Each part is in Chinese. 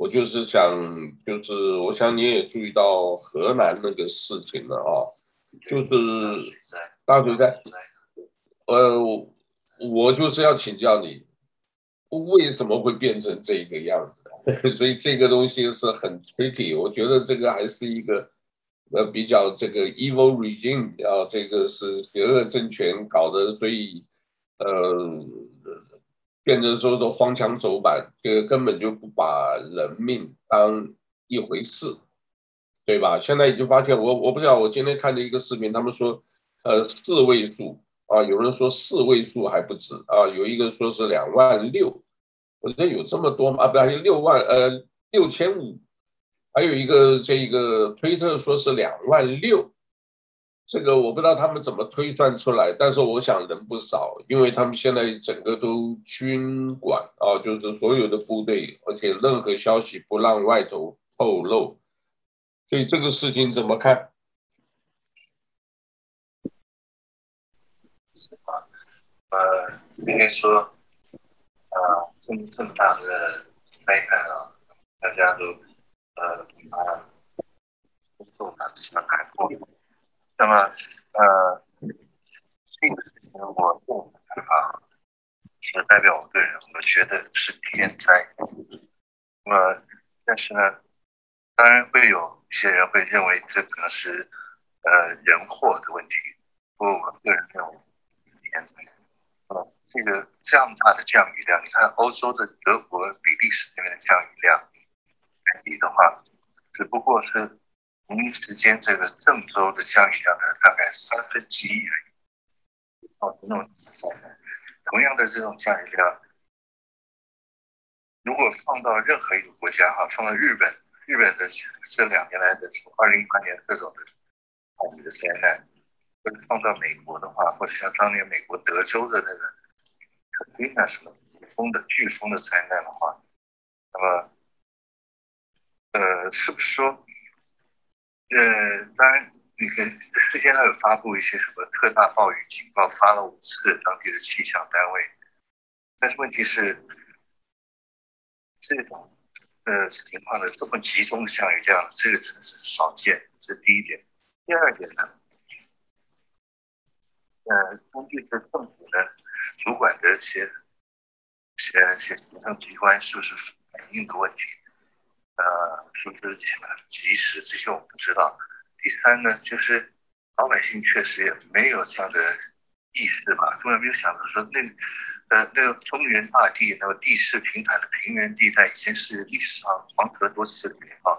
我就是想，就是我想你也注意到河南那个事情了啊，就是大水灾，呃，我就是要请教你，为什么会变成这个样子？所以这个东西是很 tricky，我觉得这个还是一个呃比较这个 evil regime 啊，这个是邪恶政权搞的，所以呃。变成说的荒腔走板，这个根本就不把人命当一回事，对吧？现在已经发现，我我不知道，我今天看的一个视频，他们说，呃，四位数啊，有人说四位数还不止啊，有一个说是两万六，我觉得有这么多吗？啊，不，还有六万，呃，六千五，还有一个这个推特说是两万六。这个我不知道他们怎么推算出来，但是我想人不少，因为他们现在整个都军管啊，就是所有的部队，而且任何消息不让外头透露，所以这个事情怎么看？是吧？呃，应该说，呃，这么这么大的灾难啊，大家都呃啊，受到什么感触？那么，呃，这个事情我不害怕，是代表我个人，我觉得是天灾。那么，但是呢，当然会有些人会认为这可能是呃人祸的问题。不过我个人认为是天灾。这个这样大的降雨量，你看欧洲的德国、比利时那边的降雨量，比的话，只不过是。同一时间，这个郑州的降雨量呢，大概三分之一而已。哦，那种同样的这种降雨量，如果放到任何一个国家哈，放到日本，日本的这两年来的从二零一八年各种的降雨的灾难，或者放到美国的话，或者像当年美国德州的那个肯定那什么风的飓风的灾难的话，那么，呃，是不是说？呃，当然，你看世界上有发布一些什么特大暴雨警报，发了五次，当地的气象单位。但是问题是，这种呃情况的这么集中的降雨量，这个城市少见，这是第一点。第二点呢，呃，当地的政府呢，主管的一些些些行政机关是不是反应的问题？呃，是不是起码及时？这些我不知道。第三呢，就是老百姓确实也没有这样的意识吧，根本没有想到说那呃那个中原大地那个地势平坦的平原地带，以前是历史上黄河多次的地方。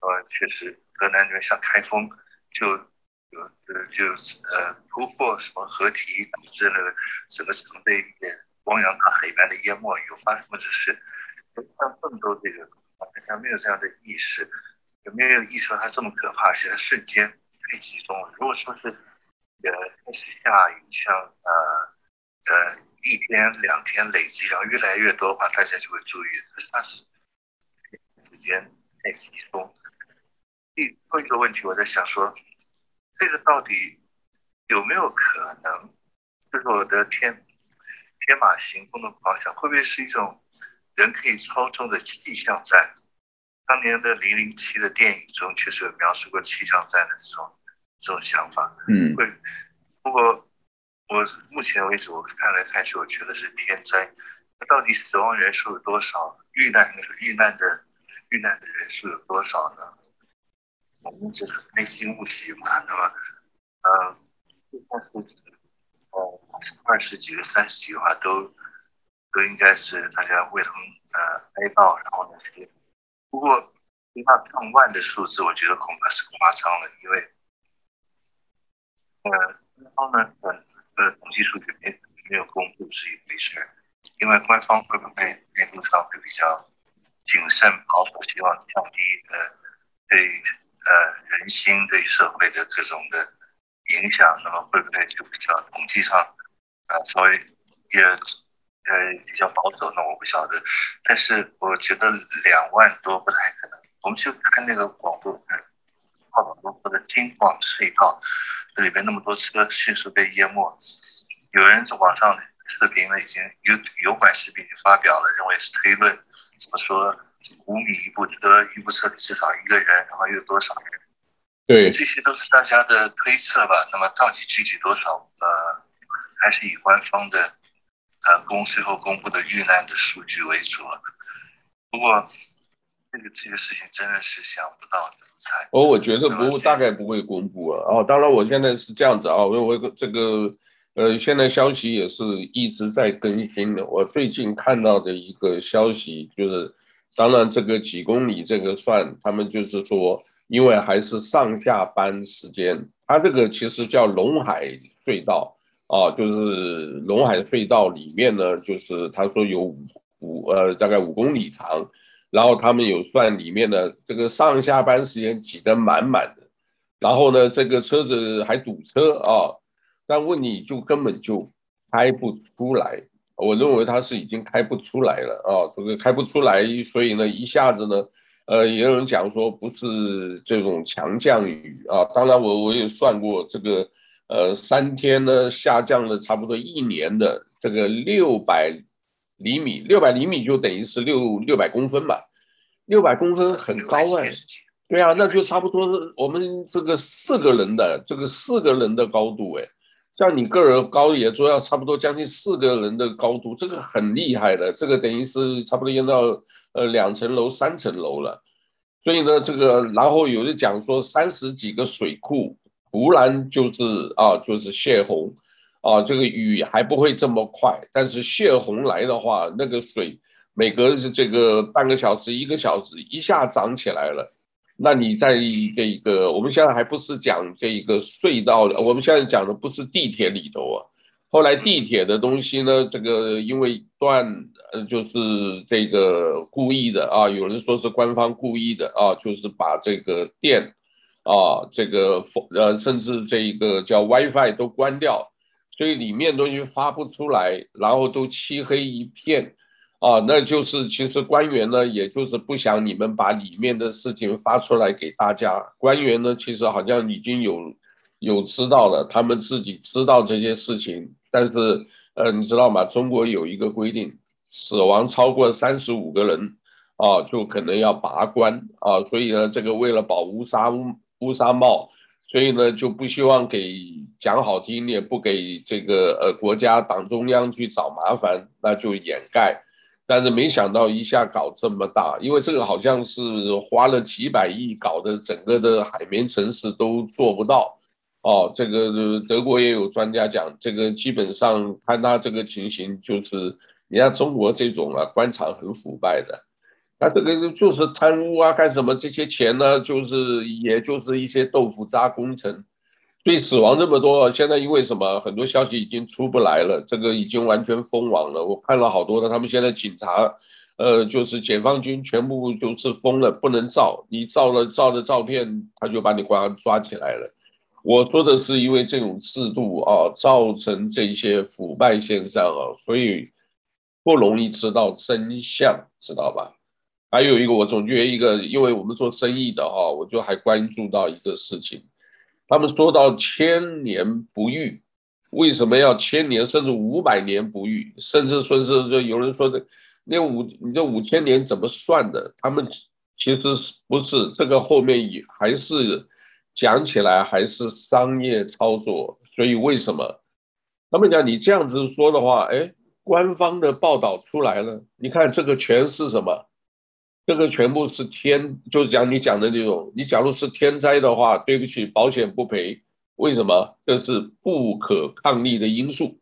呃，确实河南那边像开封就有呃就呃突破什么河堤，导致那个整个城被一点汪洋大海般的淹没，有发生过这事。像郑州这个。大家没有这样的意识，有没有意识到它这么可怕？现在瞬间太集中了。如果说是呃开始下雨，像呃呃一天两天累积，然后越来越多的话，大家就会注意。可是它是时间太集中。第后一个问题，我在想说，这个到底有没有可能？就是我的天天马行空的方向，会不会是一种？人可以操纵的气象站，当年的《零零七》的电影中确实有描述过气象站的这种这种想法。嗯，会。不过我目前为止我看来看去，我觉得是天灾。那到底死亡人数有多少？遇难遇难的遇难的人数有多少呢？我们只是内心不喜嘛。那么，嗯，就算是呃二十几个、三十几个话都。都应该是大家为他们呃哀悼，然后呢，不过一到上万的数字，我觉得恐怕是夸张了，因为呃官方呢呃呃统计数据没没有公布是一回事，因为官方会不会内部上会比较谨慎保守，希望降低呃对呃人心对社会的这种的影响，那么会不会就比较统计上、呃、稍微也。呃，比较保守，那我不晓得，但是我觉得两万多不太可能。我们就看那个广播，报道中说的京广隧道，这里边那么多车迅速被淹没，有人在网上视频呢，已经有油管视频发表了，认为是推论，怎么说？五米一部车，一部车里至少一个人，然后又有多少人？对，这些都是大家的推测吧。那么到底具体多少？呃，还是以官方的呃公最后公布的遇难的数据为主。不过。这个这个事情真的是想不到怎么猜。哦，我觉得不，大概不会公布啊。哦，当然，我现在是这样子啊，因为我这个呃，现在消息也是一直在更新的。我最近看到的一个消息就是，当然这个几公里这个算，他们就是说，因为还是上下班时间，它这个其实叫陇海隧道啊，就是龙海隧道里面呢，就是他说有五五呃，大概五公里长。然后他们有算里面的这个上下班时间挤得满满的，然后呢，这个车子还堵车啊，但问题就根本就开不出来。我认为他是已经开不出来了啊，这个开不出来，所以呢，一下子呢，呃，也有人讲说不是这种强降雨啊。当然我我也算过这个，呃，三天呢下降了差不多一年的这个六百。厘米六百厘米就等于是六六百公分嘛，六百公分很高哎，对啊，那就差不多是我们这个四个人的这个四个人的高度哎，像你个人高也说要差不多将近四个人的高度，这个很厉害的，这个等于是差不多淹到呃两层楼三层楼了，所以呢这个然后有的讲说三十几个水库突然就是啊就是泄洪。啊，这个雨还不会这么快，但是泄洪来的话，那个水每隔这个半个小时、一个小时一下涨起来了。那你在这个，我们现在还不是讲这个隧道的，我们现在讲的不是地铁里头啊。后来地铁的东西呢，这个因为断，呃，就是这个故意的啊，有人说是官方故意的啊，就是把这个电啊，这个呃，甚至这一个叫 WiFi 都关掉。所以里面东西发不出来，然后都漆黑一片，啊，那就是其实官员呢，也就是不想你们把里面的事情发出来给大家。官员呢，其实好像已经有有知道了，他们自己知道这些事情，但是呃，你知道吗？中国有一个规定，死亡超过三十五个人，啊，就可能要拔官啊。所以呢，这个为了保乌纱乌纱帽。所以呢，就不希望给讲好听，也不给这个呃国家党中央去找麻烦，那就掩盖。但是没想到一下搞这么大，因为这个好像是花了几百亿搞的，整个的海绵城市都做不到。哦，这个德国也有专家讲，这个基本上看他这个情形，就是你看中国这种啊官场很腐败的。他这个就是贪污啊，干什么？这些钱呢，就是也就是一些豆腐渣工程，所以死亡这么多。现在因为什么？很多消息已经出不来了，这个已经完全封网了。我看了好多的，他们现在警察，呃，就是解放军全部就是封了，不能照。你照了照的照片，他就把你抓抓起来了。我说的是因为这种制度啊，造成这些腐败现象啊，所以不容易知道真相，知道吧？还有一个，我总觉得一个，因为我们做生意的哈，我就还关注到一个事情，他们说到千年不遇，为什么要千年甚至五百年不遇？甚至说是就有人说的，那五你这五千年怎么算的？他们其实不是这个后面也还是讲起来还是商业操作，所以为什么？他们讲你这样子说的话，哎，官方的报道出来了，你看这个全是什么？这个全部是天，就是讲你讲的那种。你假如是天灾的话，对不起，保险不赔。为什么？这是不可抗力的因素，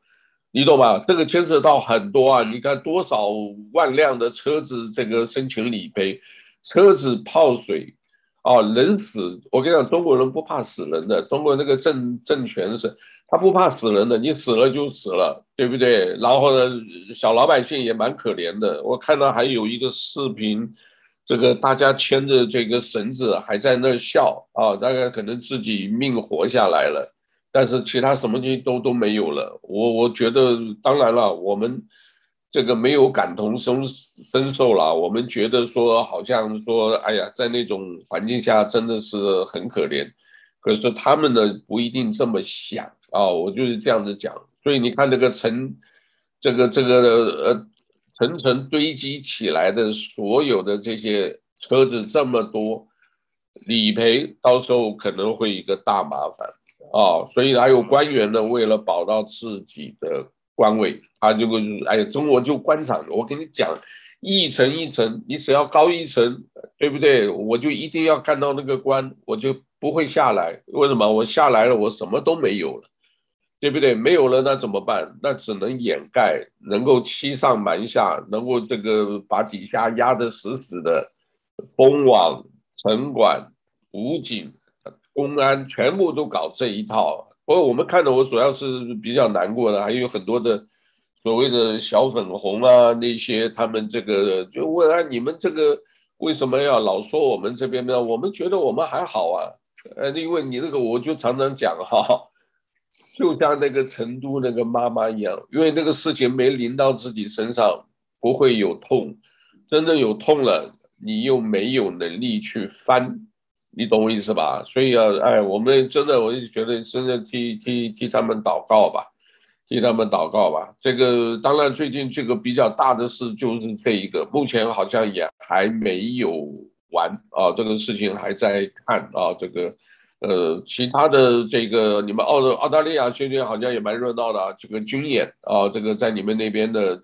你懂吧？这个牵扯到很多啊。你看多少万辆的车子，这个申请理赔，车子泡水，啊，人死。我跟你讲，中国人不怕死人的，中国那个政政权是，他不怕死人的，你死了就死了，对不对？然后呢，小老百姓也蛮可怜的。我看到还有一个视频。这个大家牵着这个绳子还在那笑啊，大概可能自己命活下来了，但是其他什么东西都都没有了。我我觉得，当然了，我们这个没有感同身身受了。我们觉得说，好像说，哎呀，在那种环境下真的是很可怜。可是他们呢，不一定这么想啊。我就是这样子讲。所以你看这个陈，这个这个呃。层层堆积起来的所有的这些车子这么多，理赔到时候可能会一个大麻烦啊，所以还有官员呢，为了保到自己的官位，他就会哎呀，中国就官场，我跟你讲，一层一层，你只要高一层，对不对？我就一定要干到那个官，我就不会下来。为什么？我下来了，我什么都没有了。对不对？没有了，那怎么办？那只能掩盖，能够欺上瞒下，能够这个把底下压得死死的，封网、城管、武警、公安全部都搞这一套。不过我们看的，我主要是比较难过的，还有很多的所谓的小粉红啊，那些他们这个就问啊，你们这个为什么要老说我们这边呢？我们觉得我们还好啊。呃，因为你那个，我就常常讲哈。就像那个成都那个妈妈一样，因为那个事情没临到自己身上，不会有痛。真正有痛了，你又没有能力去翻，你懂我意思吧？所以啊，哎，我们真的，我就觉得真的替替替他们祷告吧，替他们祷告吧。这个当然，最近这个比较大的事就是这一个，目前好像也还没有完啊，这个事情还在看啊，这个。呃，其他的这个，你们澳澳大利亚最近好像也蛮热闹的啊，这个军演啊，这个在你们那边的，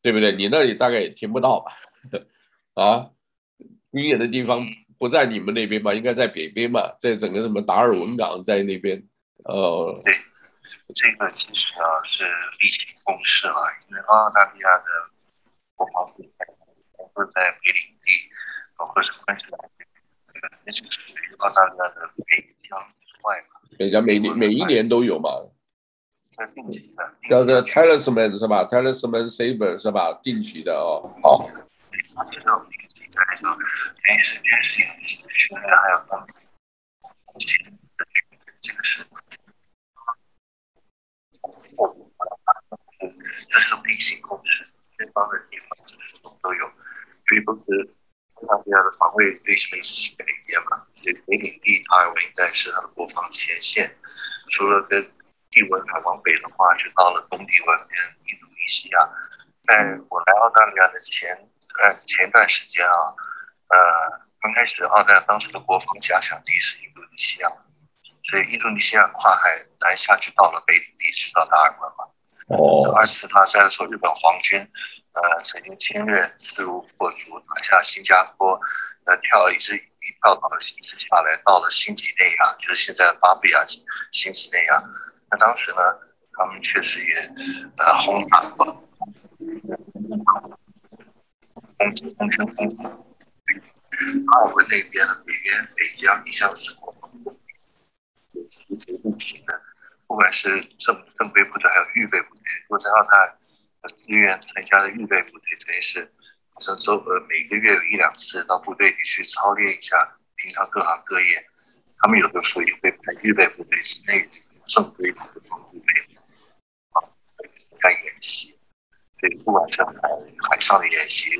对不对？你那里大概也听不到吧？啊，军演的地方不在你们那边吧？应该在北边吧，在整个什么达尔文港在那边。呃，对，这个其实啊是例行公事了，因为澳大利亚的国防部都在北领地，包括是关系来。那就是属于澳大利亚的北疆之外嘛？北疆每年每一年都有嘛？在定期的，叫做 Talisman 是吧？Talisman Sabre 是吧？定期的哦。好。这个是，这是例行公事，这方都有，所以都是。澳大利亚的防卫对是北边嘛，北领地它应该是它的国防前线。除了跟地文海往北的话，就到了东帝汶跟印度尼西亚。在我来澳大利亚的前呃前段时间啊，呃刚开始澳大利亚当时的国防假想敌是印度尼西亚，所以印度尼西亚跨海南下就到了北领地，去到达尔文嘛。哦。二次大战的时候，日本皇军。呃，曾经侵略势如破竹，拿下新加坡，呃，跳一直一跳到了一直下来，到了新几内亚，就是现在的巴布亚新几内亚。那当时呢，他们确实也呃轰炸过，空军空军轰炸，阿尔文那边的北边北疆一向是国，不停的，不管是正正规部队还有预备部队，我在澳大。自愿参加的预备部队，等于是像周呃每个月有一两次到部队里去操练一下平常各行各业。他们有的时候也会派预备部队之内正规的这种部队啊参演习。所以不管是海海上的演习、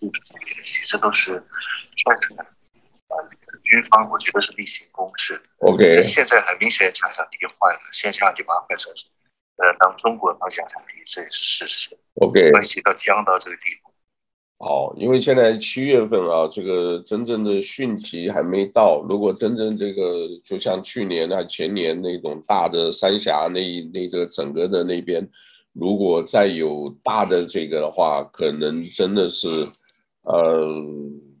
陆上的演习，这都是算是呃军方我觉得是例行公事。OK。现在很明显假想敌换了，线下就把它换成。呃，当中国当假想敌，这也是事实。OK，关系到江到这个地步。好，因为现在七月份啊，这个真正的汛期还没到。如果真正这个，就像去年啊、前年那种大的三峡那那个整个的那边，如果再有大的这个的话，可能真的是，呃，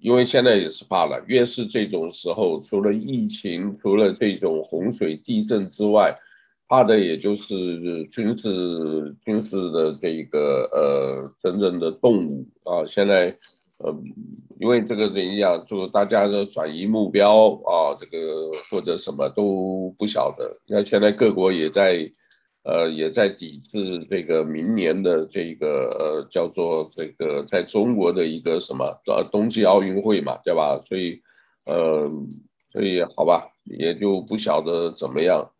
因为现在也是怕了，越是这种时候，除了疫情，除了这种洪水、地震之外。怕的也就是军事军事的这一个呃真正的动武啊，现在呃因为这个怎样，就大家的转移目标啊，这个或者什么都不晓得。那现在各国也在呃也在抵制这个明年的这个呃叫做这个在中国的一个什么呃冬季奥运会嘛，对吧？所以呃所以好吧，也就不晓得怎么样。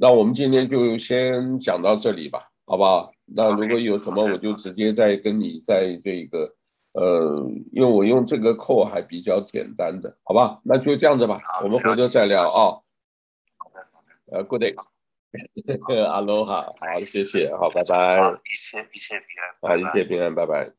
那我们今天就先讲到这里吧，好不好？那如果有什么，我就直接再跟你在这个，呃，因为我用这个扣还比较简单的，好吧？那就这样子吧，我们回头再聊啊。好的，呃，Good day。阿罗哈，好，谢谢，好，拜拜。一切一切平安，啊，一切平安，拜拜。